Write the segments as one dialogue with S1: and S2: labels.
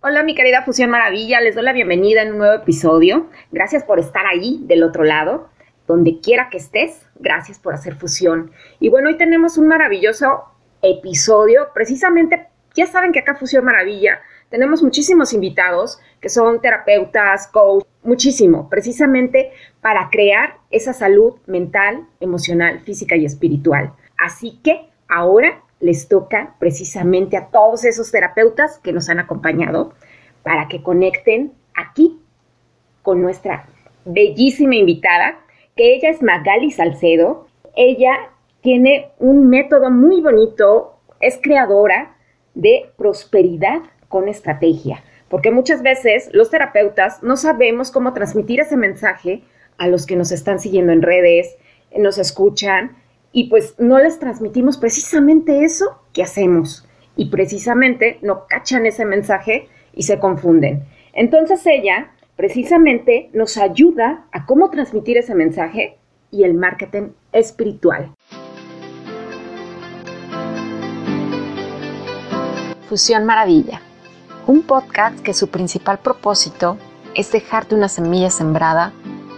S1: Hola mi querida Fusión Maravilla, les doy la bienvenida en un nuevo episodio. Gracias por estar ahí del otro lado, donde quiera que estés. Gracias por hacer fusión. Y bueno, hoy tenemos un maravilloso episodio. Precisamente, ya saben que acá Fusión Maravilla tenemos muchísimos invitados que son terapeutas, coach, muchísimo, precisamente para crear esa salud mental, emocional, física y espiritual. Así que ahora les toca precisamente a todos esos terapeutas que nos han acompañado para que conecten aquí con nuestra bellísima invitada, que ella es Magali Salcedo. Ella tiene un método muy bonito, es creadora de prosperidad con estrategia, porque muchas veces los terapeutas no sabemos cómo transmitir ese mensaje a los que nos están siguiendo en redes, nos escuchan, y pues no les transmitimos precisamente eso que hacemos y precisamente no cachan ese mensaje y se confunden. Entonces ella precisamente nos ayuda a cómo transmitir ese mensaje y el marketing espiritual.
S2: Fusión Maravilla, un podcast que su principal propósito es dejarte una semilla sembrada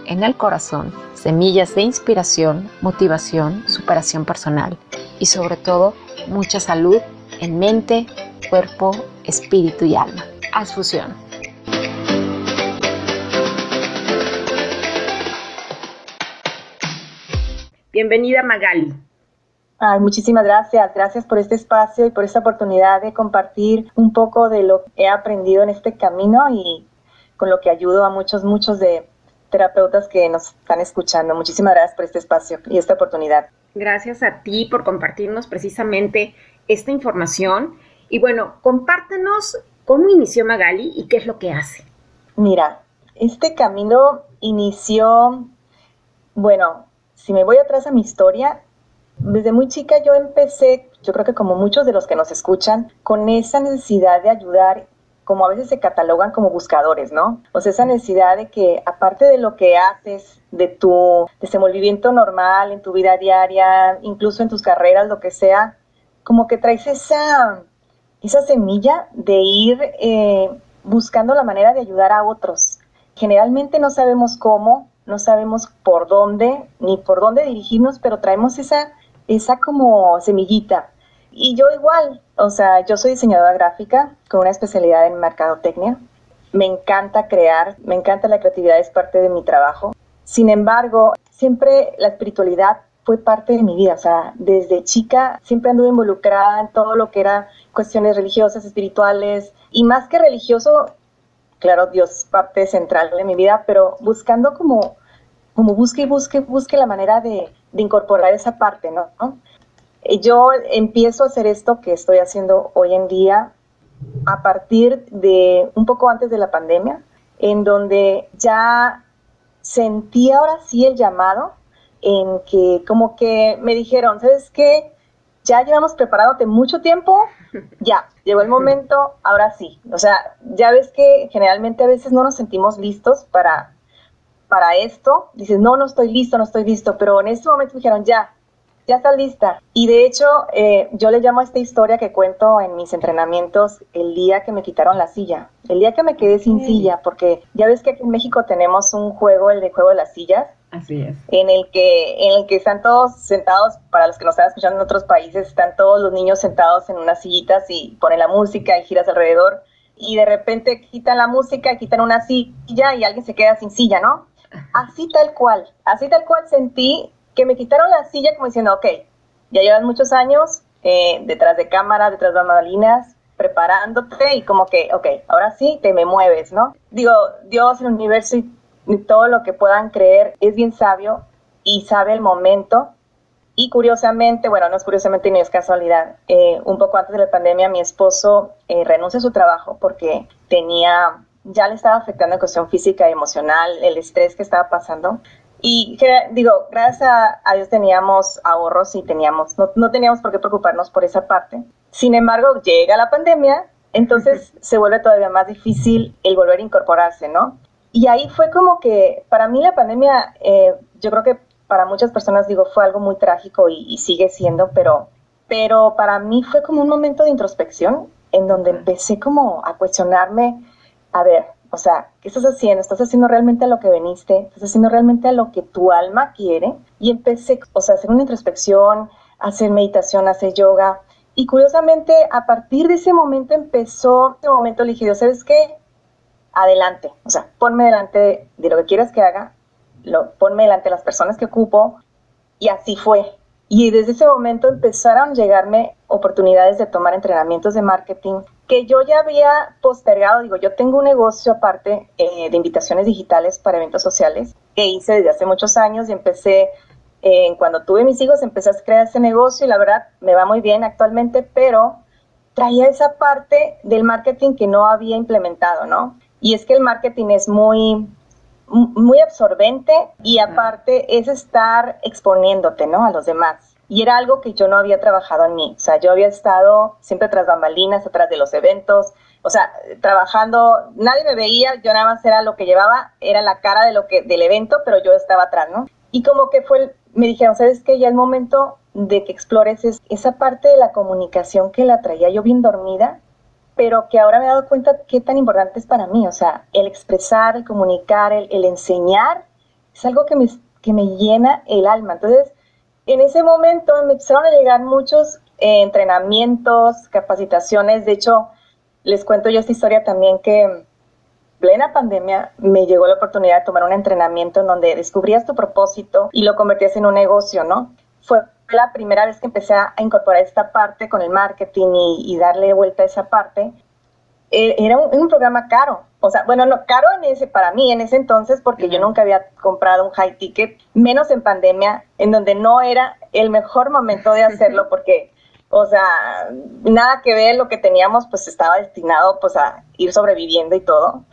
S2: en el corazón semillas de inspiración, motivación, superación personal y sobre todo mucha salud en mente, cuerpo, espíritu y alma. Haz fusión.
S1: Bienvenida Magali.
S3: Ay, muchísimas gracias. Gracias por este espacio y por esta oportunidad de compartir un poco de lo que he aprendido en este camino y con lo que ayudo a muchos, muchos de terapeutas que nos están escuchando. Muchísimas gracias por este espacio y esta oportunidad.
S1: Gracias a ti por compartirnos precisamente esta información. Y bueno, compártenos cómo inició Magali y qué es lo que hace.
S3: Mira, este camino inició, bueno, si me voy atrás a mi historia, desde muy chica yo empecé, yo creo que como muchos de los que nos escuchan, con esa necesidad de ayudar como a veces se catalogan como buscadores, ¿no? O sea, esa necesidad de que aparte de lo que haces, de tu desenvolvimiento normal en tu vida diaria, incluso en tus carreras, lo que sea, como que traes esa, esa semilla de ir eh, buscando la manera de ayudar a otros. Generalmente no sabemos cómo, no sabemos por dónde, ni por dónde dirigirnos, pero traemos esa, esa como semillita. Y yo igual, o sea, yo soy diseñadora gráfica con una especialidad en mercadotecnia. Me encanta crear, me encanta la creatividad, es parte de mi trabajo. Sin embargo, siempre la espiritualidad fue parte de mi vida, o sea, desde chica siempre anduve involucrada en todo lo que era cuestiones religiosas, espirituales, y más que religioso, claro, Dios parte central de mi vida, pero buscando como, como busque y busque, busque la manera de, de incorporar esa parte, ¿no? Yo empiezo a hacer esto que estoy haciendo hoy en día a partir de un poco antes de la pandemia, en donde ya sentí ahora sí el llamado en que como que me dijeron, ¿sabes qué? Ya llevamos preparándote mucho tiempo, ya, llegó el momento, ahora sí. O sea, ya ves que generalmente a veces no nos sentimos listos para, para esto. Dices, no, no estoy listo, no estoy listo, pero en este momento dijeron, ya, ya está lista. Y de hecho, eh, yo le llamo a esta historia que cuento en mis entrenamientos el día que me quitaron la silla, el día que me quedé sin silla, porque ya ves que aquí en México tenemos un juego, el de juego de las sillas.
S1: Así es.
S3: En el que, en el que están todos sentados, para los que nos están escuchando en otros países, están todos los niños sentados en unas sillitas y ponen la música y giras alrededor. Y de repente quitan la música, quitan una silla y alguien se queda sin silla, ¿no? Así tal cual, así tal cual sentí que me quitaron la silla como diciendo, ok, ya llevas muchos años eh, detrás de cámara, detrás de bambalinas, preparándote y como que, ok, ahora sí te me mueves, ¿no? Digo, Dios, el universo y, todo lo que puedan creer es bien sabio y sabe el momento. Y curiosamente, bueno, no es curiosamente ni es casualidad, eh, un poco antes de la pandemia mi esposo eh, renuncia a su trabajo porque tenía, ya le estaba afectando en cuestión física y emocional, el estrés que estaba pasando. Y digo, gracias a, Dios teníamos ahorros y teníamos, no, teníamos por qué preocuparnos por esa parte. Sin embargo, llega la pandemia, entonces se vuelve todavía más difícil el volver a incorporarse, ¿no? Y ahí fue como que, para mí la pandemia, eh, yo creo que para muchas personas, digo, fue algo muy trágico y, sigue siendo, pero, pero para mí fue como un momento de introspección en donde empecé como a cuestionarme, a ver, o sea, ¿qué estás haciendo? ¿Estás haciendo realmente a lo que veniste? ¿Estás haciendo realmente a lo que tu alma quiere? Y empecé, o sea, a hacer una introspección, a hacer meditación, a hacer yoga. Y curiosamente, a partir de ese momento empezó, ese momento le dije, ¿sabes qué? Adelante, o sea, ponme delante de lo que quieras que haga, lo, ponme delante de las personas que ocupo. Y así fue. Y desde ese momento empezaron a llegarme oportunidades de tomar entrenamientos de marketing que yo ya había postergado. Digo, yo tengo un negocio aparte eh, de invitaciones digitales para eventos sociales que hice desde hace muchos años y empecé, eh, cuando tuve mis hijos, empecé a crear ese negocio y la verdad me va muy bien actualmente, pero traía esa parte del marketing que no había implementado, ¿no? Y es que el marketing es muy muy absorbente y aparte es estar exponiéndote, ¿no? A los demás. Y era algo que yo no había trabajado en mí. O sea, yo había estado siempre tras bambalinas, atrás de los eventos, o sea, trabajando, nadie me veía, yo nada más era lo que llevaba, era la cara de lo que, del evento, pero yo estaba atrás, ¿no? Y como que fue, me dijeron, ¿sabes qué? Ya el momento de que explores esa parte de la comunicación que la traía yo bien dormida, pero que ahora me he dado cuenta qué tan importante es para mí. O sea, el expresar, el comunicar, el, enseñar, es algo que me, que me llena el alma. Entonces, en ese momento me empezaron a llegar muchos eh, entrenamientos, capacitaciones. De hecho, les cuento yo esta historia también que en plena pandemia me llegó la oportunidad de tomar un entrenamiento en donde descubrías tu propósito y lo convertías en un negocio, ¿no? Fue la primera vez que empecé a incorporar esta parte con el marketing y, darle vuelta a esa parte, era un, programa caro. O sea, bueno, no, caro en ese, para mí en ese entonces, porque yo nunca había comprado un high ticket, menos en pandemia, en donde no era el mejor momento de hacerlo, porque, o sea, nada que ver, lo que teníamos, pues estaba destinado, pues, a ir sobreviviendo y todo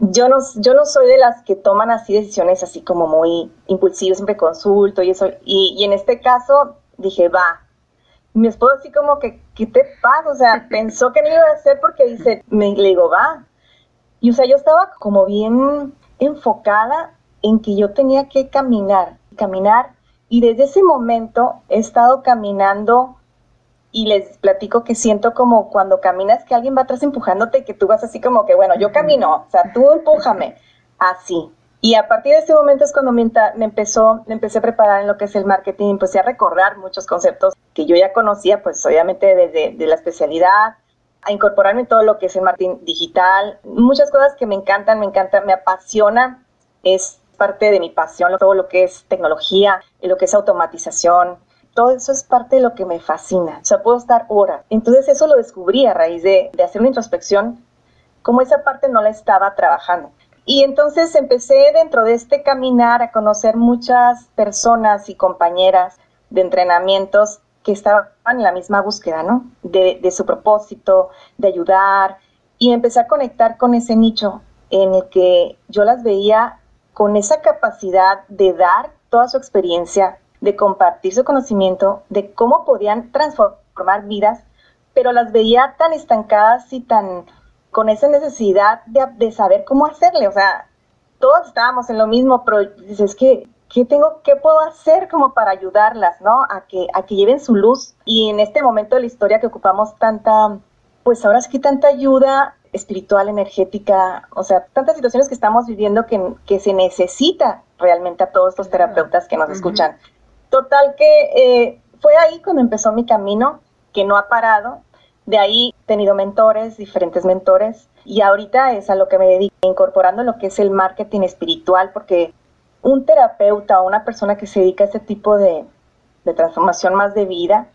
S3: yo no, yo no soy de las que toman así decisiones así como muy impulsivas, siempre consulto y eso. Y, en este caso dije, va. Mi esposo así como que, ¿qué te pasa? O sea, pensó que no iba a hacer porque dice, me, le digo, va. Y o sea, yo estaba como bien enfocada en que yo tenía que caminar, caminar. Y desde ese momento he estado caminando y les platico que siento como cuando caminas que alguien va atrás empujándote y que tú vas así como que, bueno, yo camino, o sea, tú empújame, así. Y a partir de ese momento es cuando me, empezó, me empecé a preparar en lo que es el marketing, empecé a recordar muchos conceptos que yo ya conocía, pues obviamente desde de la especialidad, a incorporarme en todo lo que es el marketing digital, muchas cosas que me encantan, me encanta, me apasiona, es parte de mi pasión, todo lo que es tecnología, lo que es automatización, todo eso es parte de lo que me fascina. O sea, puedo estar horas. Entonces eso lo descubrí a raíz de, hacer una introspección, como esa parte no la estaba trabajando. Y entonces empecé dentro de este caminar a conocer muchas personas y compañeras de entrenamientos que estaban en la misma búsqueda, ¿no? De, de, su propósito, de ayudar. Y empecé a conectar con ese nicho en el que yo las veía con esa capacidad de dar toda su experiencia, de compartir su conocimiento de cómo podían transformar vidas, pero las veía tan estancadas y tan con esa necesidad de, saber cómo hacerle. O sea, todos estábamos en lo mismo, pero dices que ¿qué tengo, qué puedo hacer como para ayudarlas, ¿no? A que, a que lleven su luz. Y en este momento de la historia que ocupamos tanta, pues ahora es que tanta ayuda espiritual, energética, o sea, tantas situaciones que estamos viviendo que, que se necesita realmente a todos los terapeutas que nos escuchan. Total que eh, fue ahí cuando empezó mi camino, que no ha parado. De ahí he tenido mentores, diferentes mentores, y ahorita es a lo que me dedico, incorporando lo que es el marketing espiritual, porque un terapeuta o una persona que se dedica a este tipo de, de transformación más de vida,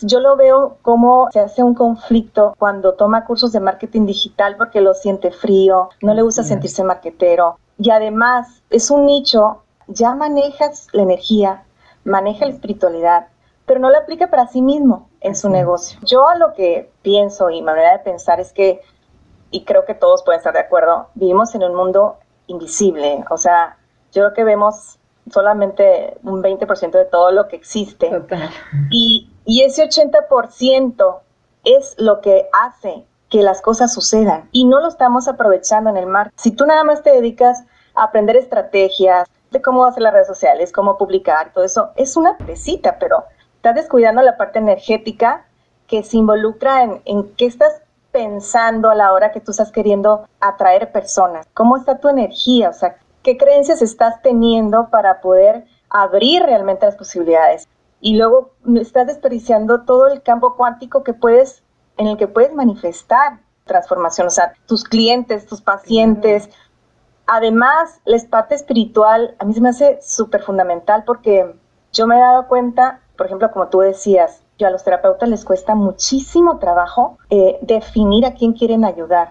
S3: yo lo veo como se hace un conflicto cuando toma cursos de marketing digital porque lo siente frío, no le gusta sentirse marketero y además es un nicho, ya manejas la energía, maneja la espiritualidad, pero no la aplica para sí mismo en su negocio. Yo lo que pienso y mi manera de pensar es que, y creo que todos pueden estar de acuerdo, vivimos en un mundo invisible. O sea, yo creo que vemos solamente un 20% de todo lo que existe. Y, y ese 80% es lo que hace que las cosas sucedan y no lo estamos aprovechando en el mar. Si tú nada más te dedicas a aprender estrategias, cómo hacer las redes sociales, cómo publicar, todo eso, es una presita, pero estás descuidando la parte energética que se involucra en, en qué estás pensando a la hora que tú estás queriendo atraer personas? ¿Cómo está tu energía? O sea, ¿qué creencias estás teniendo para poder abrir realmente las posibilidades? Y luego estás desperdiciando todo el campo cuántico que puedes, en el que puedes manifestar transformación, o sea, tus clientes, tus pacientes. Además, la parte espiritual a mí se me hace súper fundamental porque yo me he dado cuenta, por ejemplo, como tú decías, yo a los terapeutas les cuesta muchísimo trabajo eh, definir a quién quieren ayudar.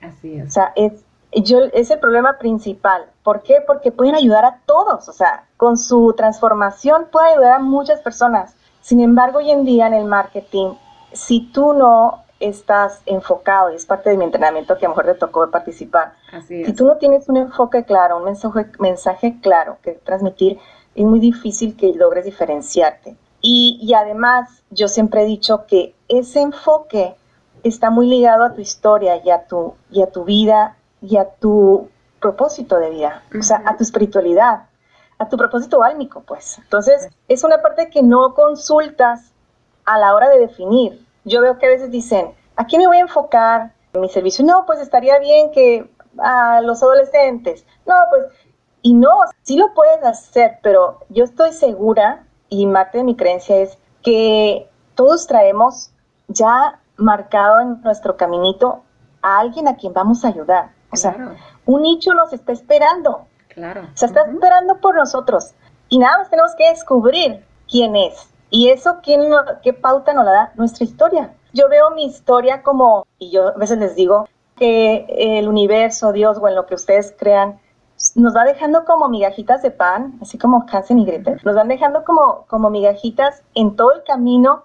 S1: Así es.
S3: O sea, es, yo, es el problema principal. ¿Por qué? Porque pueden ayudar a todos. O sea, con su transformación puede ayudar a muchas personas. Sin embargo, hoy en día en el marketing, si tú no estás enfocado, y es parte de mi entrenamiento que a lo mejor te tocó participar, si tú no tienes un enfoque claro, un mensaje, mensaje claro que transmitir, es muy difícil que logres diferenciarte. Y, además, yo siempre he dicho que ese enfoque está muy ligado a tu historia y a tu, y a tu vida y a tu propósito de vida, o sea, a tu espiritualidad, a tu propósito álmico, pues. Entonces, es una parte que no consultas a la hora de definir. Yo veo que a veces dicen, ¿a quién me voy a enfocar en mi servicio? No, pues estaría bien que a los adolescentes. No, pues, y no, sí lo puedes hacer, pero yo estoy segura y parte de mi creencia es que todos traemos ya marcado en nuestro caminito a alguien a quien vamos a ayudar. O sea, un nicho nos está esperando.
S1: Claro.
S3: Se está esperando por nosotros. Y nada más tenemos que descubrir quién es. Y eso, ¿quién ¿qué pauta nos la da? Nuestra historia. Yo veo mi historia como, y yo a veces les digo, que el universo, Dios o en lo que ustedes crean, nos va dejando como migajitas de pan, así como Hansen y Gretel, nos van dejando como, como migajitas en todo el camino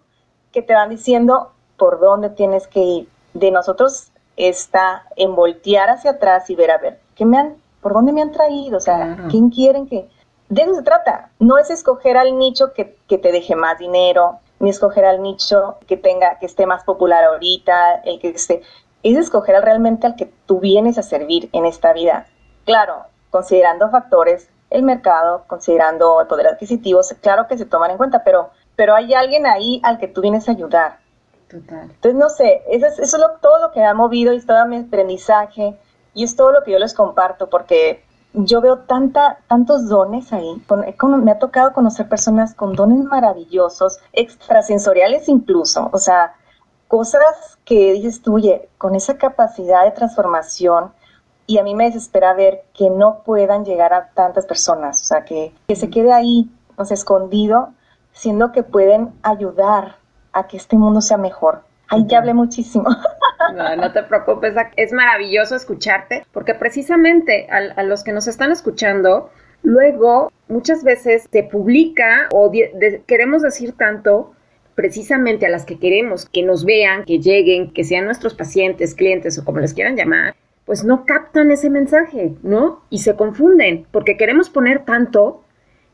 S3: que te van diciendo por dónde tienes que ir. De nosotros está en voltear hacia atrás y ver, a ver, ¿qué me han, por dónde me han traído? O sea, ¿quién quieren que...? De eso se trata. No es escoger al nicho que, que te deje más dinero, ni escoger al nicho que tenga, que esté más popular ahorita, el que esté... Es escoger realmente al que tú vienes a servir en esta vida. Claro, considerando factores, el mercado, considerando el poder adquisitivo, claro que se toman en cuenta, pero, pero hay alguien ahí al que tú vienes a ayudar.
S1: Total.
S3: Entonces, no sé, eso es, eso es todo lo que me ha movido y es todo mi aprendizaje y es todo lo que yo les comparto porque yo veo tanta, tantos dones ahí. me ha tocado conocer personas con dones maravillosos, extrasensoriales incluso, o sea, cosas que dices tú, oye, con esa capacidad de transformación, y a mí me desespera ver que no puedan llegar a tantas personas, o sea, que, que se quede ahí, o sea, escondido, siendo que pueden ayudar a que este mundo sea mejor. Ahí ya hablé muchísimo.
S1: No, no te preocupes, es maravilloso escucharte, porque precisamente a, los que nos están escuchando, luego muchas veces se publica o queremos decir tanto precisamente a las que queremos que nos vean, que lleguen, que sean nuestros pacientes, clientes o como les quieran llamar, pues no captan ese mensaje, ¿no? Y se confunden, porque queremos poner tanto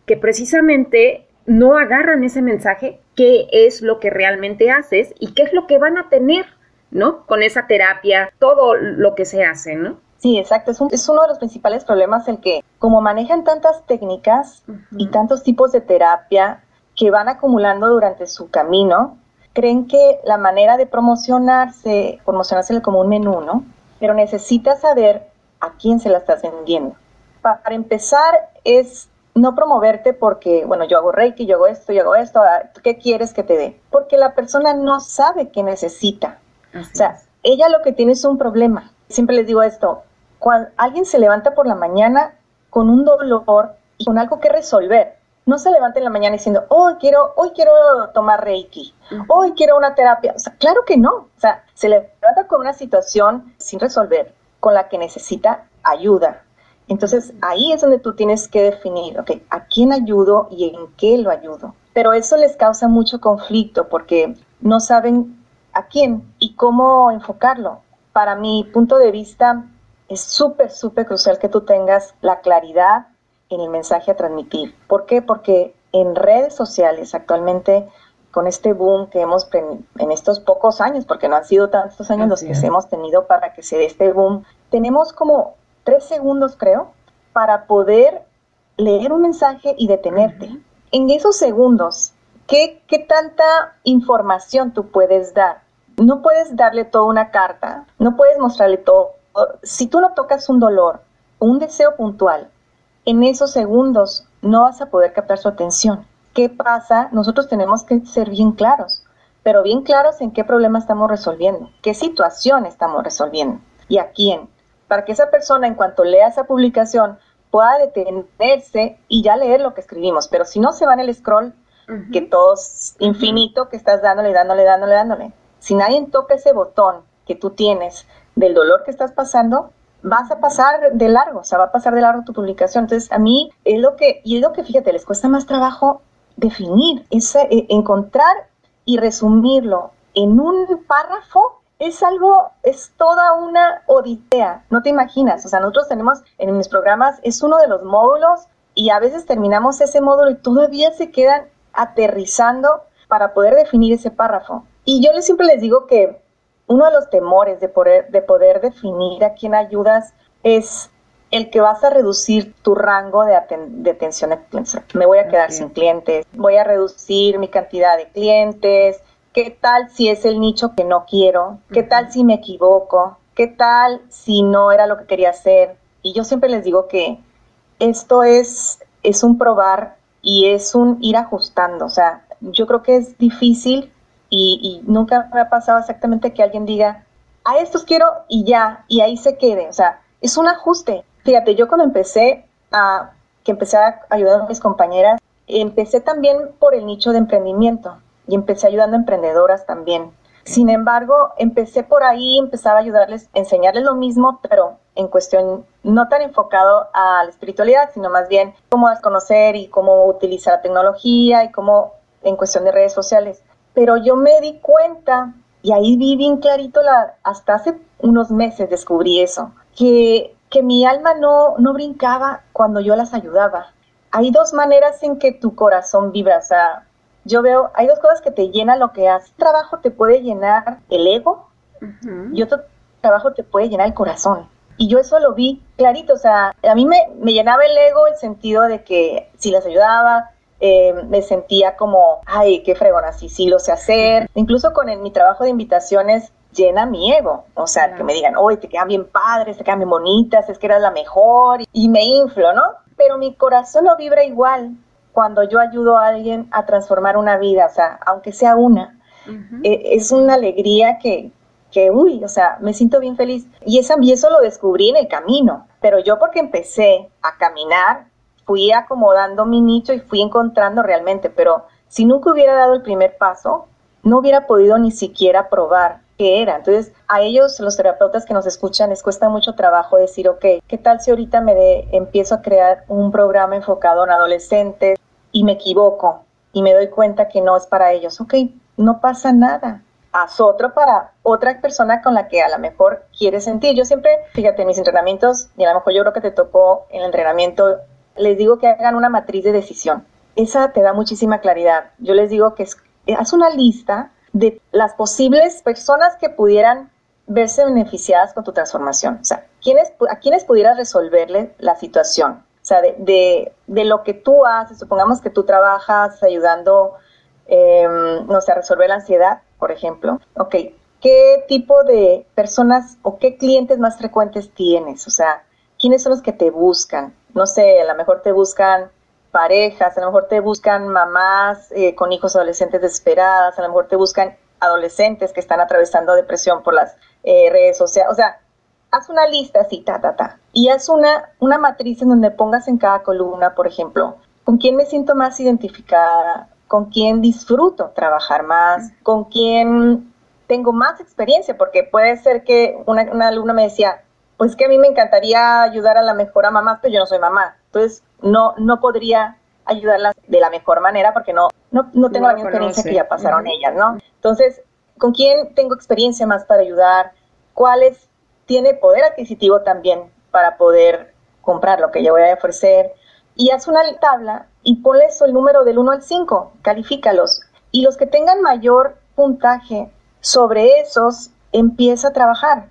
S1: que precisamente no agarran ese mensaje, qué es lo que realmente haces y qué es lo que van a tener, ¿no? Con esa terapia, todo lo que se hace, ¿no?
S3: Sí, exacto. Es, es uno de los principales problemas el que, como manejan tantas técnicas y tantos tipos de terapia que van acumulando durante su camino, creen que la manera de promocionarse, promocionarse como un menú, ¿no? pero necesitas saber a quién se la estás vendiendo. Para empezar es no promoverte porque, bueno, yo hago Reiki, yo hago esto, yo hago esto, ah, ¿qué quieres que te dé? Porque la persona no sabe qué necesita. o sea, ella lo que tiene es un problema. Siempre les digo esto, cuando alguien se levanta por la mañana con un dolor y con algo que resolver, no se levanta en la mañana diciendo, hoy quiero, hoy quiero tomar Reiki, hoy quiero una terapia. O sea, claro que no. O sea, se levanta con una situación sin resolver, con la que necesita ayuda. Entonces ahí es donde tú tienes que definir, ok, ¿a quién ayudo y en qué lo ayudo? Pero eso les causa mucho conflicto porque no saben a quién y cómo enfocarlo. Para mi punto de vista, es súper, súper crucial que tú tengas la claridad en el mensaje a transmitir. ¿Por qué? Porque en redes sociales actualmente, con este boom que hemos en estos pocos años, porque no han sido tantos años los que hemos tenido para que se dé este boom, tenemos como tres segundos, creo, para poder leer un mensaje y detenerte. En esos segundos, ¿qué, ¿qué tanta información tú puedes dar? no puedes darle toda una carta, no puedes mostrarle todo. Si tú no tocas un dolor, un deseo puntual, en esos segundos no vas a poder captar su atención. ¿Qué pasa? Nosotros tenemos que ser bien claros, pero bien claros en qué problema estamos resolviendo, qué situación estamos resolviendo y a quién, para que esa persona en cuanto lea esa publicación pueda detenerse y ya leer lo que escribimos, pero si no se va en el scroll, que todo es infinito, que estás dándole, dándole, dándole, dándole. Si nadie toca ese botón que tú tienes del dolor que estás pasando, vas a pasar de largo, o sea, va a pasar de largo tu publicación. Entonces, a mí es lo que, y es lo que, fíjate, les cuesta más trabajo definir, es eh, encontrar y resumirlo en un párrafo es algo, es toda una odisea, no te imaginas, o sea, nosotros tenemos en mis programas, es uno de los módulos y a veces terminamos ese módulo y todavía se quedan aterrizando para poder definir ese párrafo. Y yo les, siempre les digo que uno de los temores de poder, de poder definir a quién ayudas es el que vas a reducir tu rango de, atención de clientes. Me voy a quedar sin clientes, voy a reducir mi cantidad de clientes. ¿Qué tal si es el nicho que no quiero? ¿Qué tal si me equivoco? ¿Qué tal si no era lo que quería hacer? Y yo siempre les digo que esto es, es un probar y es un ir ajustando. O sea, yo creo que es difícil y, y nunca me ha pasado exactamente que alguien diga, a estos quiero y ya, y ahí se quede. O sea, es un ajuste. Fíjate, yo cuando empecé a, que empecé a ayudar a mis compañeras, empecé también por el nicho de emprendimiento y empecé ayudando a emprendedoras también. Sin embargo, empecé por ahí, empezaba a ayudarles, enseñarles lo mismo, pero en cuestión no tan enfocado a la espiritualidad, sino más bien cómo desconocer y cómo utilizar la tecnología y cómo en cuestión de redes sociales. Pero yo me di cuenta, y ahí vi bien clarito, la, hasta hace unos meses descubrí eso, que que mi alma no, no brincaba cuando yo las ayudaba. Hay dos maneras en que tu corazón vibra, o sea, yo veo, hay dos cosas que te llenan lo que haces. trabajo te puede llenar el ego y otro trabajo te puede llenar el corazón. Y yo eso lo vi clarito, o sea, a mí me, me llenaba el ego el sentido de que si las ayudaba, eh, me sentía como, ay, qué fregona, sí, sí lo sé hacer. Incluso con mi trabajo de invitaciones, llena mi ego. O sea, que me digan, oye, te quedan bien padres, te quedan bien bonitas, es que eras la mejor, y me inflo, ¿no? Pero mi corazón no vibra igual cuando yo ayudo a alguien a transformar una vida, o sea, aunque sea una. E, es una alegría que, que, uy, o sea, me siento bien feliz. Y, esa, y eso lo descubrí en el camino. Pero yo porque empecé a caminar, fui acomodando mi nicho y fui encontrando realmente, pero si nunca hubiera dado el primer paso, no hubiera podido ni siquiera probar qué era. Entonces, a ellos, los terapeutas que nos escuchan, les cuesta mucho trabajo decir, ok, ¿qué tal si ahorita me de, empiezo a crear un programa enfocado en adolescentes y me equivoco y me doy cuenta que no es para ellos? Ok, no pasa nada. Haz otro para otra persona con la que a lo mejor quieres sentir. Yo siempre, fíjate, en mis entrenamientos, y a lo mejor yo creo que te tocó en el entrenamiento, les digo que hagan una matriz de decisión. Esa te da muchísima claridad. Yo les digo que es, haz una lista de las posibles personas que pudieran verse beneficiadas con tu transformación. O sea, ¿quiénes, ¿a quiénes pudieras resolverle la situación? O sea, de, lo que tú haces, supongamos que tú trabajas ayudando, em, no sé, a resolver la ansiedad, por ejemplo. Ok, ¿qué tipo de personas o qué clientes más frecuentes tienes? O sea, ¿quiénes son los que te buscan? No sé, a lo mejor te buscan parejas, a lo mejor te buscan mamás eh, con hijos adolescentes desesperadas, a lo mejor te buscan adolescentes que están atravesando depresión por las eh, redes sociales. O sea, haz una lista así, ta, ta, ta. Y haz una, una matriz en donde pongas en cada columna, por ejemplo, con quién me siento más identificada, con quién disfruto trabajar más, con quién tengo más experiencia, porque puede ser que una, una alumna me decía, pues que a mí me encantaría ayudar a la mejor a mamá, pero yo no soy mamá. Entonces, no, no podría ayudarlas de la mejor manera porque no, no, no tengo la misma experiencia que ya pasaron ellas, ¿no? Entonces, ¿con quién tengo experiencia más para ayudar? ¿Cuáles tiene poder adquisitivo también para poder comprar lo que yo voy a ofrecer? Y haz una tabla y ponle eso el número del 1 al 5, califícalos. Y los que tengan mayor puntaje sobre esos, empieza a trabajar.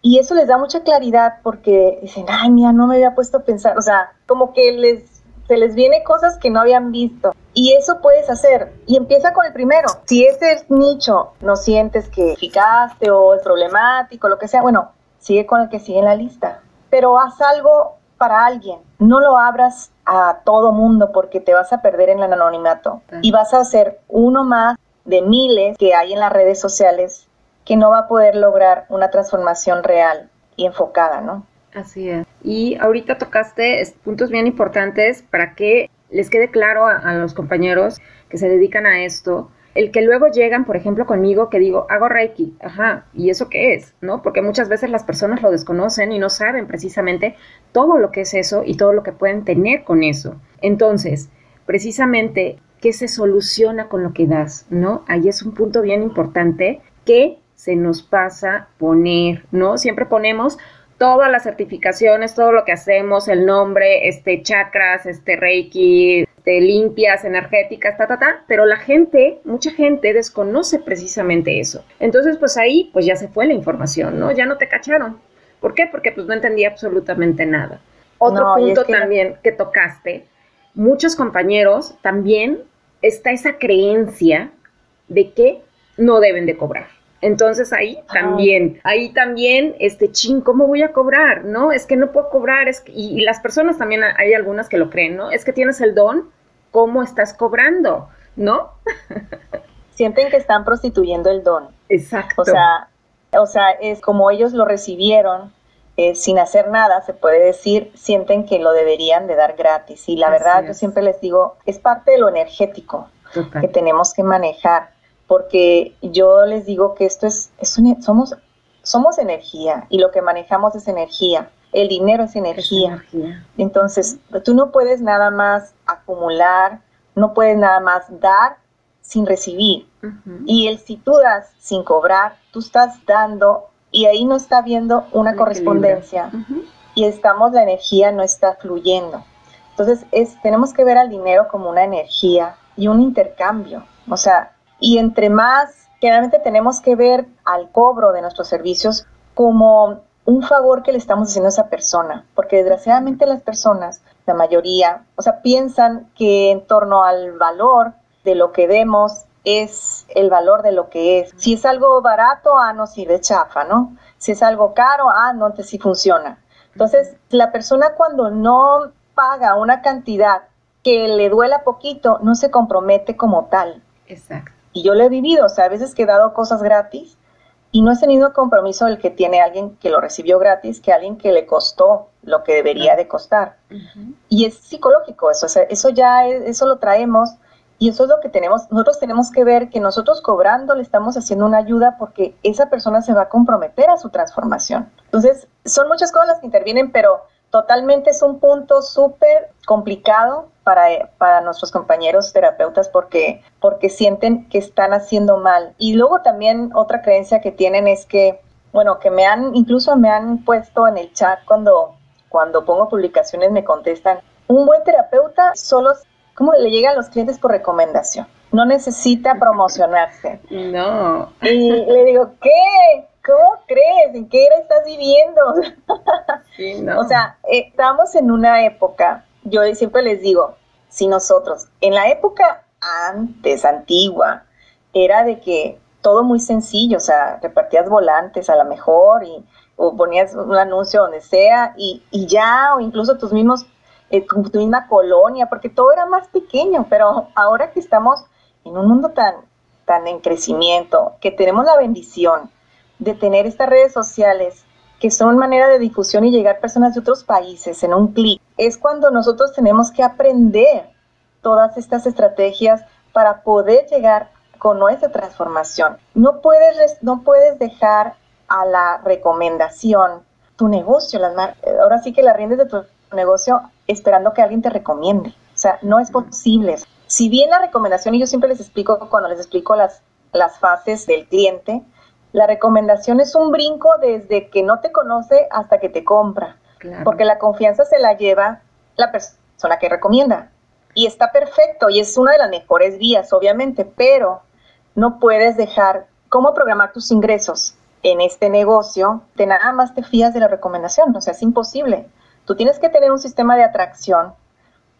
S3: Y eso les da mucha claridad porque dicen, ay, mira, no me había puesto a pensar, o sea, como que les se les viene cosas que no habían visto. Y eso puedes hacer. Y empieza con el primero. Si ese nicho no sientes que ficaste o es problemático, lo que sea, bueno, sigue con el que sigue en la lista. Pero haz algo para alguien. No lo abras a todo mundo porque te vas a perder en el anonimato. Y vas a ser uno más de miles que hay en las redes sociales que no va a poder lograr una transformación real y enfocada, ¿no?
S1: Así es. Y ahorita tocaste puntos bien importantes para que les quede claro a, los compañeros que se dedican a esto, el que luego llegan, por ejemplo, conmigo, que digo, hago Reiki, ajá, ¿y eso qué es? ¿No? Porque muchas veces las personas lo desconocen y no saben precisamente todo lo que es eso y todo lo que pueden tener con eso. Entonces, precisamente, ¿qué se soluciona con lo que das? ¿No? Ahí es un punto bien importante que se nos pasa poner, ¿no? Siempre ponemos todas las certificaciones, todo lo que hacemos, el nombre, este chakras, este reiki, este, limpias, energéticas, ta, ta, ta, pero la gente, mucha gente desconoce precisamente eso. Entonces, pues ahí, pues ya se fue la información, ¿no? Ya no te cacharon. ¿Por qué? Porque pues no entendía absolutamente nada. Otro punto también que tocaste, muchos compañeros también está esa creencia de que no deben de cobrar. Entonces ahí también, ahí también, este, ching, ¿cómo voy a cobrar? ¿No? Es que no puedo cobrar, es y, las personas también, hay algunas que lo creen, ¿no? Es que tienes el don, ¿cómo estás cobrando? ¿No?
S3: Sienten que están prostituyendo el don.
S1: Exacto.
S3: O sea, o sea es como ellos lo recibieron eh, sin hacer nada, se puede decir, sienten que lo deberían de dar gratis. Y la verdad, yo siempre les digo, es parte de lo energético que tenemos que manejar porque yo les digo que esto es, somos, somos energía y lo que manejamos es energía. El dinero es energía. Entonces, tú no puedes nada más acumular, no puedes nada más dar sin recibir. Y el si tú das sin cobrar, tú estás dando y ahí no está viendo una correspondencia. Y estamos, la energía no está fluyendo. Entonces, es, tenemos que ver al dinero como una energía y un intercambio. O sea, y entre más, generalmente tenemos que ver al cobro de nuestros servicios como un favor que le estamos haciendo a esa persona, porque desgraciadamente las personas, la mayoría, o sea, piensan que en torno al valor de lo que demos es el valor de lo que es. Si es algo barato, ah, no sirve chafa, ¿no? Si es algo caro, ah, no, te sí funciona. Entonces, la persona cuando no paga una cantidad que le duela poquito, no se compromete como tal.
S1: Exacto.
S3: Y yo lo he vivido, o sea, a veces que he dado cosas gratis y no he tenido compromiso el que tiene alguien que lo recibió gratis que alguien que le costó lo que debería de costar. Y es psicológico eso, o sea, eso ya, eso lo traemos y eso es lo que tenemos, nosotros tenemos que ver que nosotros cobrando le estamos haciendo una ayuda porque esa persona se va a comprometer a su transformación. Entonces, son muchas cosas las que intervienen, pero totalmente es un punto súper complicado para, para, nuestros compañeros terapeutas porque, porque sienten que están haciendo mal. Y luego también otra creencia que tienen es que, bueno, que me han, incluso me han puesto en el chat cuando, cuando pongo publicaciones, me contestan, un buen terapeuta solo, ¿cómo le llega a los clientes por recomendación? No necesita promocionarse.
S1: No.
S3: Y le digo, ¿qué? ¿Cómo crees? ¿En qué era estás viviendo?
S1: Sí, no.
S3: O sea, estamos en una época, yo siempre les digo, si nosotros, en la época antes, antigua, era de que todo muy sencillo, o sea, repartías volantes a lo mejor y o ponías un anuncio donde sea y, y ya, o incluso tus mismos, eh, tu, misma colonia, porque todo era más pequeño, pero ahora que estamos en un mundo tan, tan en crecimiento, que tenemos la bendición de tener estas redes sociales que son manera de difusión y llegar personas de otros países en un clic, es cuando nosotros tenemos que aprender todas estas estrategias para poder llegar con nuestra transformación. No puedes, no puedes dejar a la recomendación tu negocio, las ahora sí que la riendes de tu negocio esperando que alguien te recomiende. O sea, no es posible. Si bien la recomendación, y yo siempre les explico cuando les explico las, las fases del cliente, la recomendación es un brinco desde que no te conoce hasta que te compra, porque la confianza se la lleva la persona que recomienda. Y está perfecto y es una de las mejores vías, obviamente, pero no puedes dejar cómo programar tus ingresos en este negocio, de nada más te fías de la recomendación, o sea, es imposible. Tú tienes que tener un sistema de atracción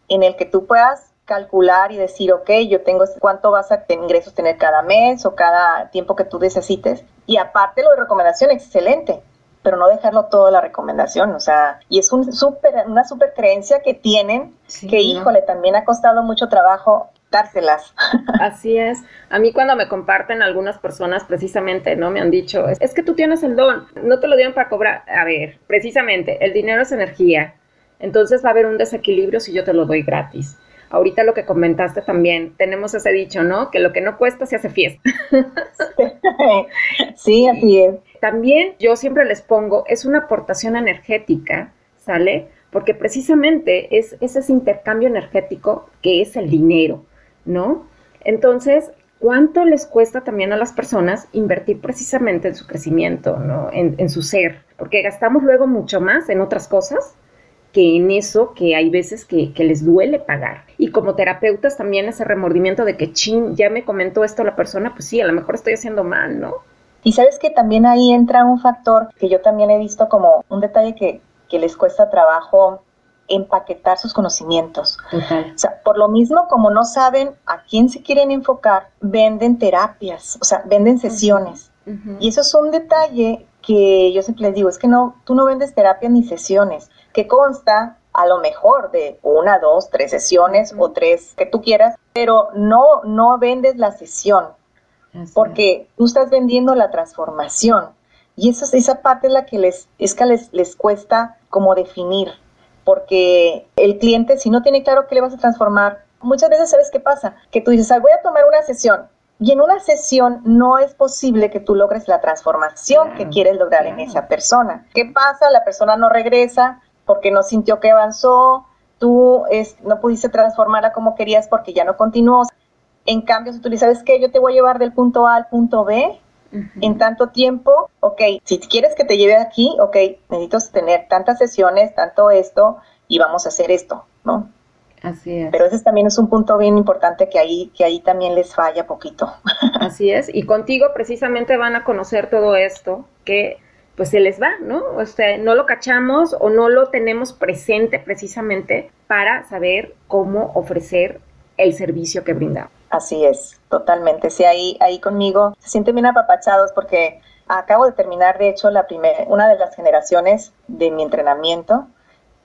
S3: en el que tú puedas calcular y decir, ok, yo tengo cuánto vas a tener ingresos tener cada mes o cada tiempo que tú necesites. Y aparte lo de recomendación, excelente, pero no dejarlo todo la recomendación, o sea, y es un super, una super creencia que tienen, que híjole, también ha costado mucho trabajo dárselas.
S1: Así es. A mí cuando me comparten algunas personas precisamente, ¿no? Me han dicho, es que tú tienes el don, no te lo dieron para cobrar. A ver, precisamente, el dinero es energía. Entonces va a haber un desequilibrio si yo te lo doy gratis. Ahorita lo que comentaste también, tenemos ese dicho, ¿no? Que lo que no cuesta se hace fiesta.
S3: sí, así es.
S1: También yo siempre les pongo, es una aportación energética, ¿sale? Porque precisamente es, ese intercambio energético que es el dinero, ¿no? Entonces, ¿cuánto les cuesta también a las personas invertir precisamente en su crecimiento, ¿no? En, su ser, porque gastamos luego mucho más en otras cosas que en eso que hay veces que, que, les duele pagar. Y como terapeutas también ese remordimiento de que, chin, ya me comentó esto la persona, pues sí, a lo mejor estoy haciendo mal, ¿no?
S3: Y sabes que también ahí entra un factor que yo también he visto como un detalle que, que les cuesta trabajo empaquetar sus conocimientos. O sea, por lo mismo, como no saben a quién se quieren enfocar, venden terapias, o sea, venden sesiones. Y eso es un detalle que yo siempre les digo, es que no, tú no vendes terapias ni sesiones, que consta a lo mejor de una, dos, tres sesiones o tres que tú quieras, pero no, no vendes la sesión, porque tú estás vendiendo la transformación. Y esa, esa parte es la que les, es que les, les cuesta como definir, porque el cliente si no tiene claro qué le vas a transformar, muchas veces sabes qué pasa, que tú dices, voy a tomar una sesión, y en una sesión no es posible que tú logres la transformación que quieres lograr en esa persona. ¿Qué pasa? La persona no regresa porque no sintió que avanzó, tú es, no pudiste transformarla como querías porque ya no continuó. En cambio, si tú dices, ¿sabes qué? Yo te voy a llevar del punto A al punto B en tanto tiempo, ok, si quieres que te lleve aquí, ok, necesito tener tantas sesiones, tanto esto, y vamos a hacer esto, ¿no?
S1: Así es.
S3: Pero ese también es un punto bien importante que ahí, que ahí también les falla poquito.
S1: Así es. Y contigo precisamente van a conocer todo esto que pues se les va, ¿no? O sea, no lo cachamos o no lo tenemos presente precisamente para saber cómo ofrecer el servicio que brindamos.
S3: Así es, totalmente. Sí, ahí, ahí conmigo se sienten bien apapachados porque acabo de terminar, de hecho, la primera, una de las generaciones de mi entrenamiento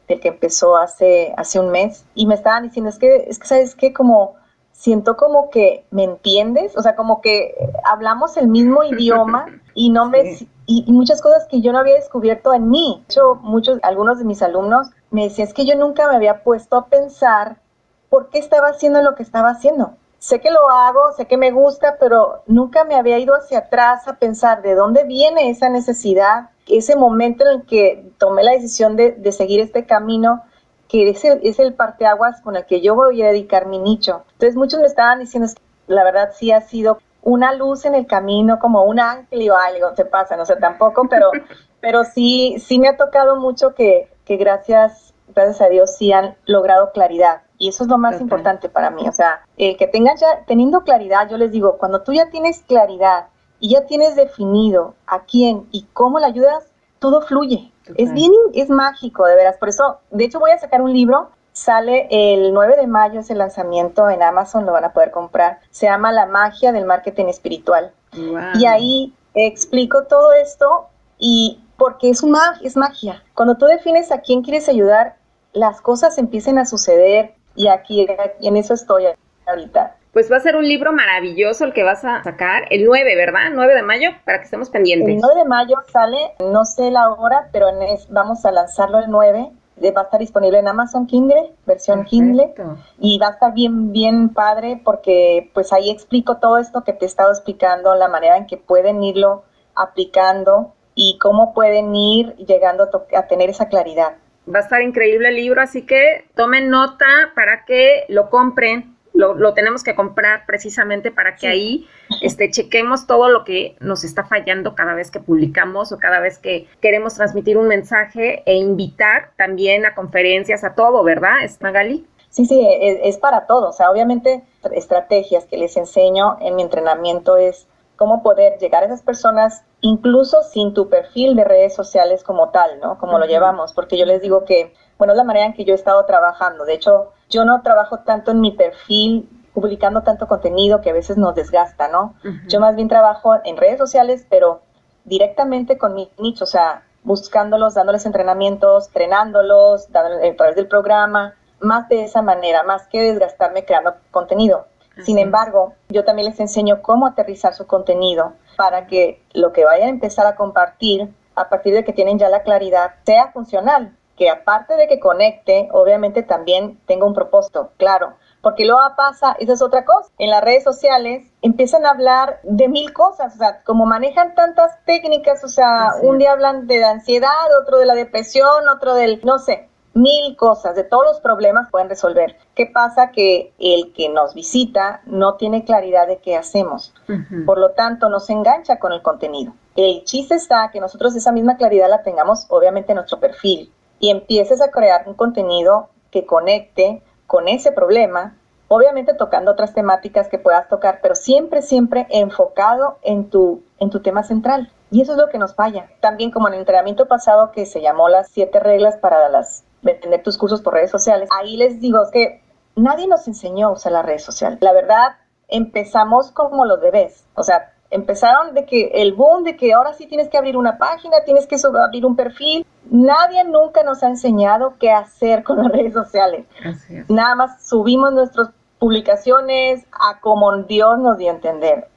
S3: del que empezó hace, hace un mes, y me estaban diciendo, es que, es que, ¿sabes qué? Como siento como que me entiendes, o sea, como que hablamos el mismo idioma y no me... Y, muchas cosas que yo no había descubierto en mí. De hecho, muchos, algunos de mis alumnos me decían, es que yo nunca me había puesto a pensar por qué estaba haciendo lo que estaba haciendo. Sé que lo hago, sé que me gusta, pero nunca me había ido hacia atrás a pensar de dónde viene esa necesidad, ese momento en el que tomé la decisión de, seguir este camino, que ese es el parteaguas con el que yo voy a dedicar mi nicho. Entonces muchos me estaban diciendo, la verdad sí ha sido una luz en el camino, como un ángel y algo, te pasa, no sé tampoco, pero, pero sí, sí me ha tocado mucho que, que gracias, gracias a Dios sí han logrado claridad. Y eso es lo más importante para mí. O sea, el que tengas ya, teniendo claridad, yo les digo, cuando tú ya tienes claridad y ya tienes definido a quién y cómo le ayudas, todo fluye. Es bien, es mágico, de veras. Por eso, de hecho, voy a sacar un libro. Sale el 9 de mayo, es el lanzamiento en Amazon, lo van a poder comprar. Se llama La magia del marketing espiritual. Y ahí explico todo esto y porque es, una, es magia. Cuando tú defines a quién quieres ayudar, las cosas empiecen a suceder y aquí en eso estoy ahorita.
S1: Pues va a ser un libro maravilloso el que vas a sacar el 9, ¿verdad? 9 de mayo, para que estemos pendientes.
S3: El 9 de mayo sale, no sé la hora, pero vamos a lanzarlo el 9. Va a estar disponible en Amazon Kindle, versión Kindle, y va a estar bien, bien padre porque pues ahí explico todo esto que te he estado explicando, la manera en que pueden irlo aplicando y cómo pueden ir llegando a, a tener esa claridad.
S1: Va a estar increíble el libro, así que tomen nota para que lo compren lo, tenemos que comprar precisamente para que ahí este, chequemos todo lo que nos está fallando cada vez que publicamos o cada vez que queremos transmitir un mensaje e invitar también a conferencias, a todo, ¿verdad, ¿Es Magali?
S3: Sí, sí, es, es para todo. O sea, obviamente estrategias que les enseño en mi entrenamiento es cómo poder llegar a esas personas incluso sin tu perfil de redes sociales como tal, ¿no? Como lo llevamos, porque yo les digo que, bueno, es la manera en que yo he estado trabajando. De hecho, yo no trabajo tanto en mi perfil publicando tanto contenido que a veces nos desgasta, ¿no? Yo más bien trabajo en redes sociales, pero directamente con mi nicho, o sea, buscándolos, dándoles entrenamientos, entrenándolos, dándoles, a través del programa, más de esa manera, más que desgastarme creando contenido. Sin embargo, yo también les enseño cómo aterrizar su contenido para que lo que vayan a empezar a compartir, a partir de que tienen ya la claridad, sea funcional, que aparte de que conecte, obviamente también tenga un propósito, claro, porque luego pasa, esa es otra cosa, en las redes sociales empiezan a hablar de mil cosas, o sea, como manejan tantas técnicas, o sea, un día hablan de la ansiedad, otro de la depresión, otro del, no sé, mil cosas, de todos los problemas pueden resolver. ¿Qué pasa? Que el que nos visita no tiene claridad de qué hacemos. Por lo tanto, no se engancha con el contenido. El chiste está que nosotros esa misma claridad la tengamos obviamente en nuestro perfil y empieces a crear un contenido que conecte con ese problema, obviamente tocando otras temáticas que puedas tocar, pero siempre, siempre enfocado en tu, en tu tema central. Y eso es lo que nos falla. También como en el entrenamiento pasado que se llamó las siete reglas para las vender tus cursos por redes sociales, ahí les digo que nadie nos enseñó a usar las redes sociales. La verdad, empezamos como los bebés. O sea, empezaron de que el boom de que ahora sí tienes que abrir una página, tienes que abrir un perfil. Nadie nunca nos ha enseñado qué hacer con las redes sociales. Nada más subimos nuestras publicaciones a como Dios nos dio a entender.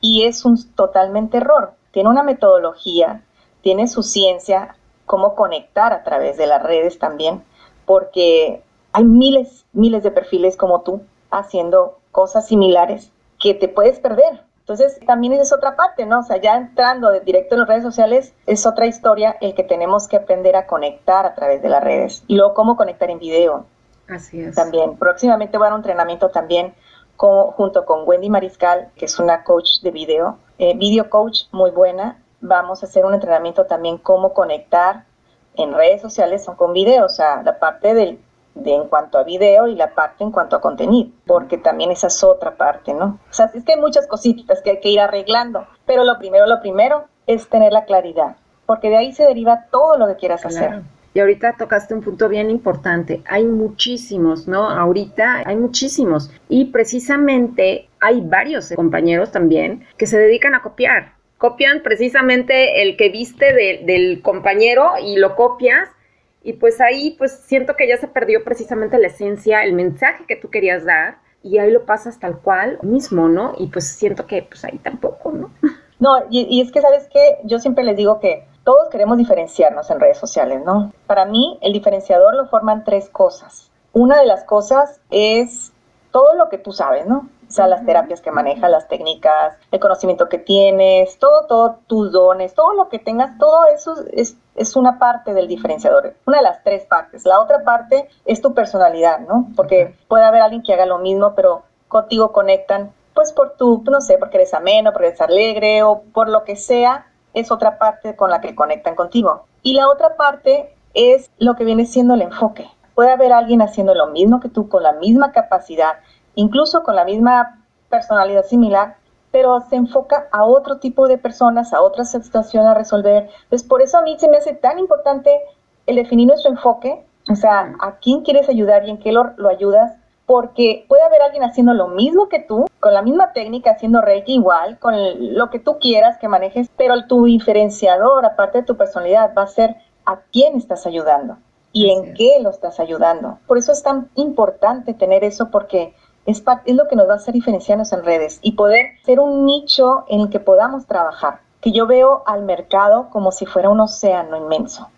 S3: Y es un totalmente error. Tiene una metodología, tiene su ciencia, cómo conectar a través de las redes también, porque hay miles, miles de perfiles como tú haciendo cosas similares que te puedes perder entonces, también esa es otra parte, ¿no? O sea, ya entrando de directo en las redes sociales, es otra historia el que tenemos que aprender a conectar a través de las redes. Y luego, cómo conectar en video.
S1: Así es.
S3: También. Próximamente voy a dar un entrenamiento también junto con Wendy Mariscal, que es una coach de video, eh, video coach muy buena. Vamos a hacer un entrenamiento también cómo conectar en redes sociales con video, o sea, la parte del de en cuanto a video y la parte en cuanto a contenido, porque también esa es otra parte, ¿no? O sea, es que hay muchas cositas que hay que ir arreglando, pero lo primero, lo primero es tener la claridad, porque de ahí se deriva todo lo que quieras hacer.
S1: Y ahorita tocaste un punto bien importante. Hay muchísimos, ¿no? Ahorita hay muchísimos. Y precisamente hay varios compañeros también que se dedican a copiar. Copian precisamente el que viste del compañero y lo copias y pues ahí pues siento que ya se perdió precisamente la esencia, el mensaje que tú querías dar y ahí lo pasas tal cual mismo, ¿no? Y pues siento que pues ahí tampoco, ¿no?
S3: No, y, es que sabes que yo siempre les digo que todos queremos diferenciarnos en redes sociales, ¿no? Para mí el diferenciador lo forman tres cosas. Una de las cosas es todo lo que tú sabes, ¿no? O sea, las terapias que manejas, las técnicas, el conocimiento que tienes, todo, todo, tus dones, todo lo que tengas, todo eso es, es una parte del diferenciador, una de las tres partes. La otra parte es tu personalidad, ¿no? Porque puede haber alguien que haga lo mismo, pero contigo conectan, pues por tu, no sé, porque eres ameno, porque eres alegre o por lo que sea, es otra parte con la que conectan contigo. Y la otra parte es lo que viene siendo el enfoque. Puede haber alguien haciendo lo mismo que tú, con la misma capacidad, incluso con la misma personalidad similar, pero se enfoca a otro tipo de personas, a otras situaciones a resolver. Entonces, por eso a mí se me hace tan importante el definir nuestro enfoque, o sea, a quién quieres ayudar y en qué lo, lo ayudas, porque puede haber alguien haciendo lo mismo que tú, con la misma técnica, haciendo reiki igual, con lo que tú quieras que manejes, pero tu diferenciador, aparte de tu personalidad, va a ser a quién estás ayudando y en qué lo estás ayudando. Por eso es tan importante tener eso, porque es, es lo que nos va a hacer diferenciarnos en redes y poder ser un nicho en el que podamos trabajar. Que yo veo al mercado como si fuera un océano inmenso.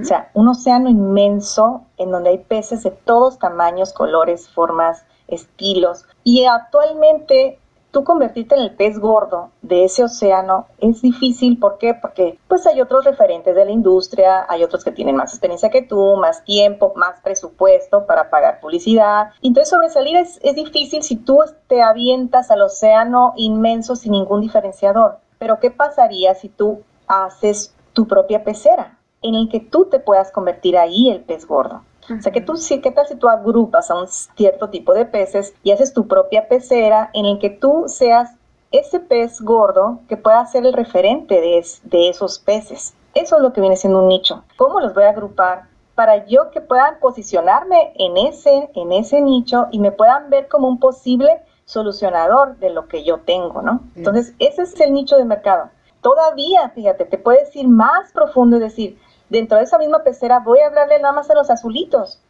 S3: O sea, un océano inmenso en donde hay peces de todos tamaños, colores, formas, estilos. Y actualmente tú convertirte en el pez gordo de ese océano es difícil. ¿Por qué? Porque pues hay otros referentes de la industria, hay otros que tienen más experiencia que tú, más tiempo, más presupuesto para pagar publicidad. Entonces sobresalir es, es difícil si tú te avientas al océano inmenso sin ningún diferenciador. Pero ¿qué pasaría si tú haces tu propia pecera en el que tú te puedas convertir ahí el pez gordo? O sea, que tú sí, ¿qué tal si tú agrupas a un cierto tipo de peces y haces tu propia pecera en el que tú seas ese pez gordo que pueda ser el referente de, de esos peces? Eso es lo que viene siendo un nicho. ¿Cómo los voy a agrupar? para yo que puedan posicionarme en ese, en ese nicho y me puedan ver como un posible solucionador de lo que yo tengo, ¿no? Entonces, ese es el nicho de mercado. Todavía, fíjate, te puedes ir más profundo y decir, dentro de esa misma pecera voy a hablarle nada más a los azulitos.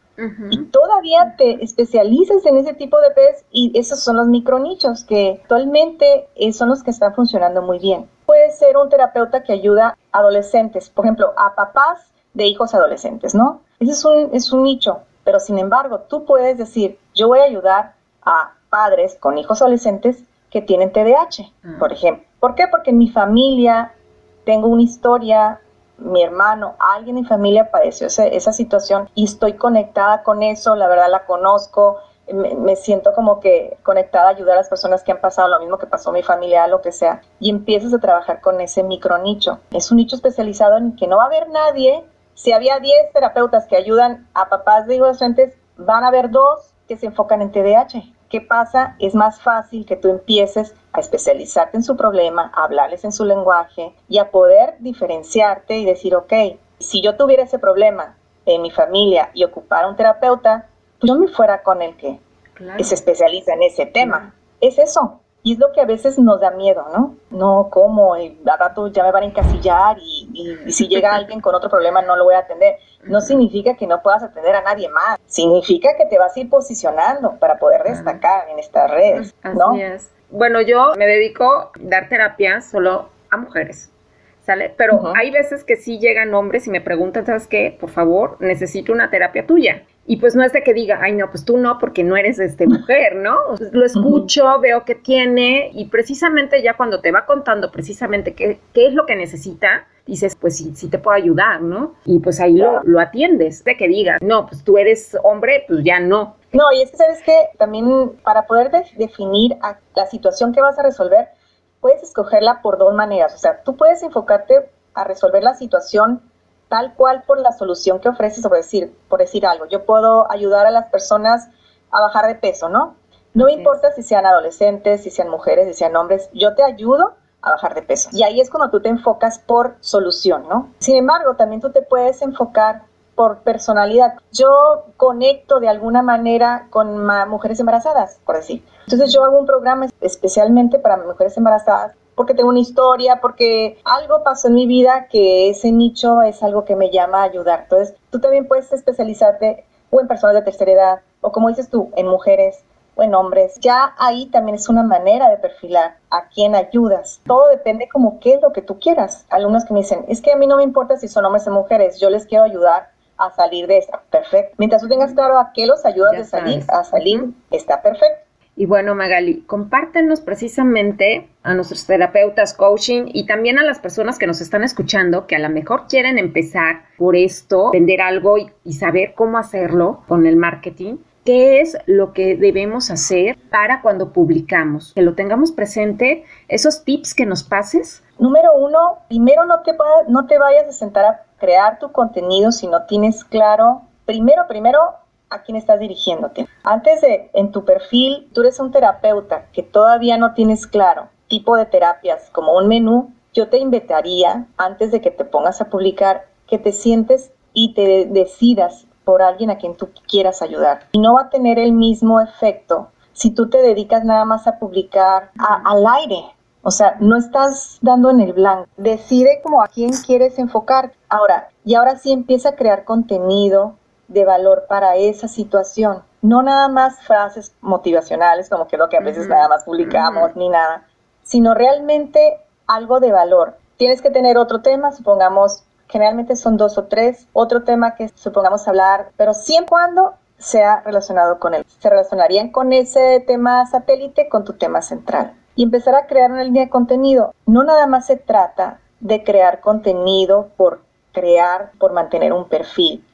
S3: Y todavía te especializas en ese tipo de pez y esos son los micronichos que actualmente eh, son los que están funcionando muy bien. Puede ser un terapeuta que ayuda a adolescentes, por ejemplo, a papás de hijos adolescentes, ¿no? Ese es un, es un nicho, pero sin embargo, tú puedes decir, yo voy a ayudar a padres con hijos adolescentes que tienen TDAH, ah. por ejemplo. ¿Por qué? Porque en mi familia tengo una historia, mi hermano, alguien en mi familia padeció esa situación y estoy conectada con eso, la verdad la conozco, me, siento como que conectada a ayudar a las personas que han pasado lo mismo que pasó mi familia, lo que sea, y empiezas a trabajar con ese micro nicho. Es un nicho especializado en que no va a haber nadie. Si había 10 terapeutas que ayudan a papás de adolescentes, van a haber dos que se enfocan en TDAH. ¿Qué pasa? Es más fácil que tú empieces a especializarte en su problema, a hablarles en su lenguaje y a poder diferenciarte y decir, ok, si yo tuviera ese problema en mi familia y ocupara un terapeuta, pues yo me fuera con el que se especializa en ese tema. Es eso. Y es lo que a veces nos da miedo, ¿no? No, ¿cómo? Y al rato ya me van a encasillar y, si llega alguien con otro problema no lo voy a atender. No significa que no puedas atender a nadie más. Significa que te vas a ir posicionando para poder destacar en estas redes, ¿no? Así es.
S1: Bueno, yo me dedico a dar terapia solo a mujeres. ¿Sale? Pero hay veces que sí llegan hombres y me preguntan, ¿sabes qué? Por favor, necesito una terapia tuya. Y pues no es de que diga, ay, no, pues tú no, porque no eres este mujer, ¿no? lo escucho, veo que tiene, y precisamente ya cuando te va contando precisamente qué, qué es lo que necesita, dices, pues sí, sí te puedo ayudar, ¿no? Y pues ahí lo, lo atiendes, de que diga, no, pues tú eres hombre, pues ya no.
S3: No, y es que sabes que también para poder definir la situación que vas a resolver, puedes escogerla por dos maneras. O sea, tú puedes enfocarte a resolver la situación tal cual por la solución que ofreces, por decir, por decir algo. Yo puedo ayudar a las personas a bajar de peso, ¿no? No importa si sean adolescentes, si sean mujeres, si sean hombres, yo te ayudo a bajar de peso. Y ahí es cuando tú te enfocas por solución, ¿no? Sin embargo, también tú te puedes enfocar por personalidad. Yo conecto de alguna manera con mujeres embarazadas, por decir. Entonces yo hago un programa especialmente para mujeres embarazadas porque tengo una historia, porque algo pasó en mi vida que ese nicho es algo que me llama a ayudar. Entonces, tú también puedes especializarte o en personas de tercera edad, o como dices tú, en mujeres o en hombres. Ya ahí también es una manera de perfilar a quién ayudas. Todo depende como qué es lo que tú quieras. Alumnos que me dicen, es que a mí no me importa si son hombres o mujeres, yo les quiero ayudar a salir de esta. Perfecto. Mientras tú tengas claro a qué los ayudas de salir, a salir, está perfecto.
S1: Y bueno, Magali, compártenos precisamente a nuestros terapeutas coaching y también a las personas que nos están escuchando que a lo mejor quieren empezar por esto, vender algo y, y saber cómo hacerlo con el marketing. ¿Qué es lo que debemos hacer para cuando publicamos? Que lo tengamos presente, esos tips que nos pases.
S3: Número uno, primero no te, no vayas a sentar a crear tu contenido si no tienes claro, primero, primero, a quién estás dirigiéndote. Antes de, en tu perfil, tú eres un terapeuta que todavía no tienes claro tipo de terapias como un menú, yo te invitaría, antes de que te pongas a publicar, que te sientes y te decidas por alguien a quien tú quieras ayudar. Y no va a tener el mismo efecto si tú te dedicas nada más a publicar al aire. O sea, no estás dando en el blanco. Decide como a quién quieres enfocar. Ahora, y ahora sí empieza a crear contenido de valor para esa situación. No nada más frases motivacionales, como que lo que a veces nada más publicamos, ni nada, sino realmente algo de valor. Tienes que tener otro tema, supongamos, generalmente son dos o tres, otro tema que supongamos hablar, pero siempre cuando sea relacionado con él. Se relacionarían con ese tema satélite con tu tema central. Y empezar a crear una línea de contenido. No nada más se trata de crear contenido por crear, por mantener un perfil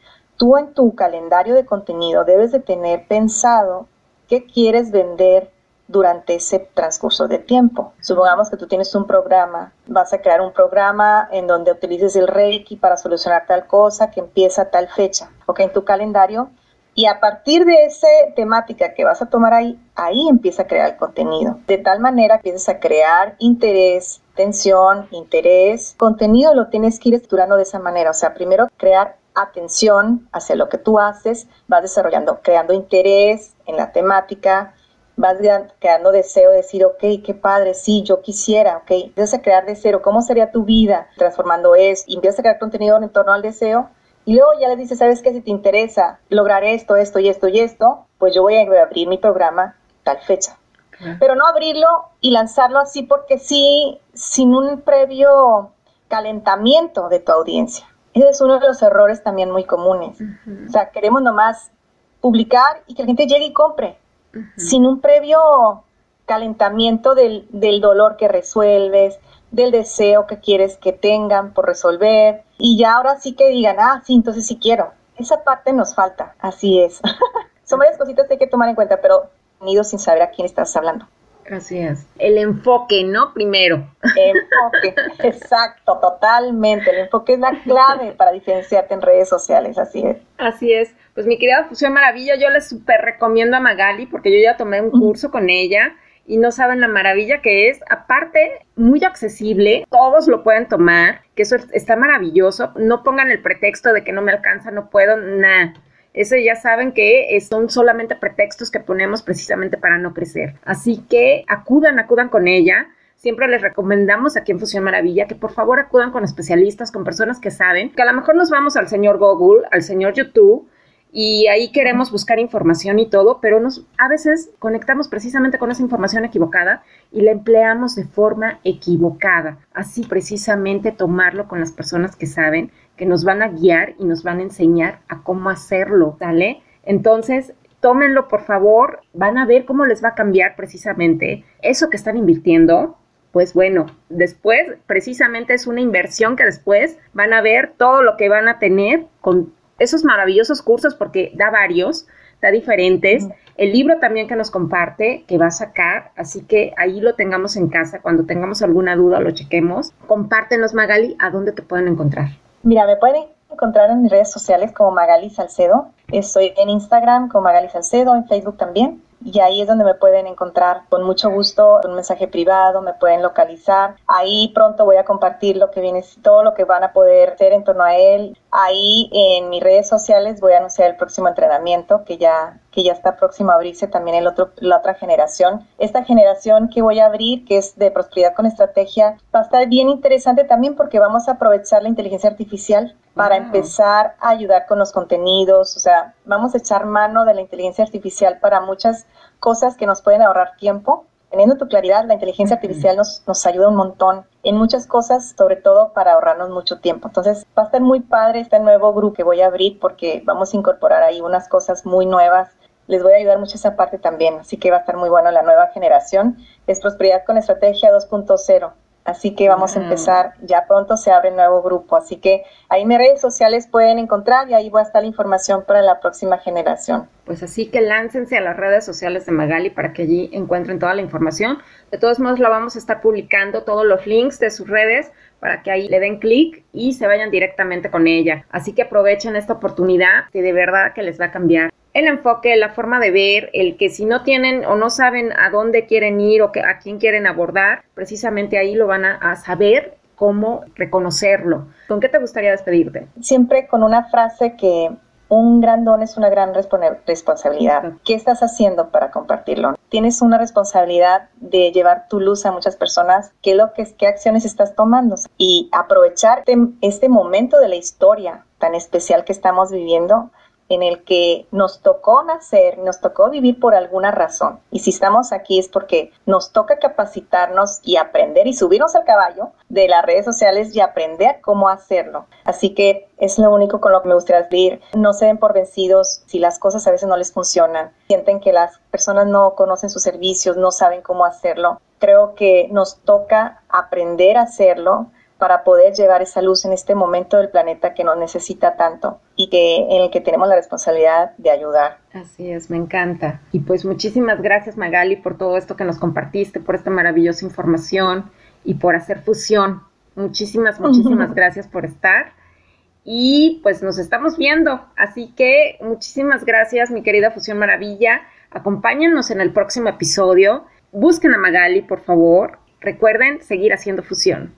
S3: tú en tu calendario de contenido debes de tener pensado qué quieres vender durante ese transcurso de tiempo. Supongamos que tú tienes un programa, vas a crear un programa en donde utilices el Reiki para solucionar tal cosa que empieza tal fecha, ok, en tu calendario. Y a partir de esa temática que vas a tomar ahí, ahí empieza a crear el contenido. De tal manera empiezas a crear interés, tensión, interés. Contenido lo tienes que ir estructurando de esa manera. O sea, primero crear atención hacia lo que tú haces, vas desarrollando, creando interés en la temática, vas creando deseo de decir, ok, qué padre, sí, yo quisiera, ok, empiezas a crear de cero, ¿cómo sería tu vida transformando eso? Y empiezas a crear contenido en torno al deseo y luego ya le dices, ¿sabes qué? Si te interesa lograr esto, esto y esto y esto, pues yo voy a abrir mi programa tal fecha. Pero no abrirlo y lanzarlo así porque sí, sin un previo calentamiento de tu audiencia. Ese es uno de los errores también muy comunes. O sea, queremos nomás publicar y que la gente llegue y compre, sin un previo calentamiento del, del dolor que resuelves, del deseo que quieres que tengan por resolver. Y ya ahora sí que digan, ah, sí, entonces sí quiero. Esa parte nos falta, así es. Son varias cositas que hay que tomar en cuenta, pero ido sin saber a quién estás hablando.
S1: Así es. El enfoque, ¿no? Primero.
S3: Enfoque, exacto, totalmente. El enfoque es la clave para diferenciarte en redes sociales, así es.
S1: Así es. Pues mi querida Fusión Maravilla, yo les súper recomiendo a Magali porque yo ya tomé un curso con ella y no saben la maravilla que es. Aparte, muy accesible, todos lo pueden tomar, que eso está maravilloso. No pongan el pretexto de que no me alcanza, no puedo, nada. Eso ya saben que son solamente pretextos que ponemos precisamente para no crecer. Así que acudan, acudan con ella. Siempre les recomendamos aquí en Fusión Maravilla que por favor acudan con especialistas, con personas que saben, que a lo mejor nos vamos al señor Google, al señor YouTube, y ahí queremos buscar información y todo, pero nos, a veces conectamos precisamente con esa información equivocada y la empleamos de forma equivocada. Así precisamente tomarlo con las personas que saben, que nos van a guiar y nos van a enseñar a cómo hacerlo, ¿sale? Entonces, tómenlo por favor, van a ver cómo les va a cambiar precisamente eso que están invirtiendo. Pues bueno, después precisamente es una inversión que después van a ver todo lo que van a tener con esos maravillosos cursos porque da varios, da diferentes. El libro también que nos comparte, que va a sacar, así que ahí lo tengamos en casa, cuando tengamos alguna duda lo chequemos. Compártenos, Magali, a dónde te pueden encontrar.
S3: Mira, me pueden encontrar en mis redes sociales como Magali Salcedo. Estoy en Instagram como Magali Salcedo, en Facebook también y ahí es donde me pueden encontrar con mucho gusto, un mensaje privado, me pueden localizar. Ahí pronto voy a compartir lo que viene, todo lo que van a poder hacer en torno a él. Ahí en mis redes sociales voy a anunciar el próximo entrenamiento que ya que ya está próximo a abrirse también el otro, la otra generación. Esta generación que voy a abrir, que es de prosperidad con estrategia, va a estar bien interesante también porque vamos a aprovechar la inteligencia artificial para empezar a ayudar con los contenidos, o sea, vamos a echar mano de la inteligencia artificial para muchas cosas que nos pueden ahorrar tiempo. Teniendo tu claridad, la inteligencia artificial nos, nos ayuda un montón en muchas cosas, sobre todo para ahorrarnos mucho tiempo. Entonces, va a estar muy padre este nuevo grupo que voy a abrir porque vamos a incorporar ahí unas cosas muy nuevas. Les voy a ayudar mucho esa parte también, así que va a estar muy bueno la nueva generación. Es Prosperidad con Estrategia 2.0. Así que vamos a empezar, ya pronto se abre nuevo grupo, así que ahí en mis redes sociales pueden encontrar y ahí va a estar la información para la próxima generación.
S1: Pues así que láncense a las redes sociales de Magali para que allí encuentren toda la información. De todos modos la vamos a estar publicando todos los links de sus redes para que ahí le den clic y se vayan directamente con ella. Así que aprovechen esta oportunidad que de verdad que les va a cambiar el enfoque, la forma de ver, el que si no tienen o no saben a dónde quieren ir o a quién quieren abordar, precisamente ahí lo van a, saber cómo reconocerlo. ¿Con qué te gustaría despedirte?
S3: Siempre con una frase que un gran don es una gran responsabilidad. ¿Qué estás haciendo para compartirlo? Tienes una responsabilidad de llevar tu luz a muchas personas. ¿Qué, lo que, qué acciones estás tomando? Y aprovechar este momento de la historia tan especial que estamos viviendo en el que nos tocó nacer, nos tocó vivir por alguna razón. Y si estamos aquí es porque nos toca capacitarnos y aprender y subirnos al caballo de las redes sociales y aprender cómo hacerlo. Así que es lo único con lo que me gustaría decir. No se den por vencidos si las cosas a veces no les funcionan. Sienten que las personas no conocen sus servicios, no saben cómo hacerlo. Creo que nos toca aprender a hacerlo para poder llevar esa luz en este momento del planeta que nos necesita tanto y que en el que tenemos la responsabilidad de ayudar.
S1: Así es, me encanta. Y pues muchísimas gracias Magali por todo esto que nos compartiste, por esta maravillosa información y por hacer fusión. Muchísimas, muchísimas gracias por estar. Y pues nos estamos viendo. Así que muchísimas gracias, mi querida Fusión Maravilla. Acompáñennos en el próximo episodio. Busquen a Magali, por favor. Recuerden seguir haciendo fusión.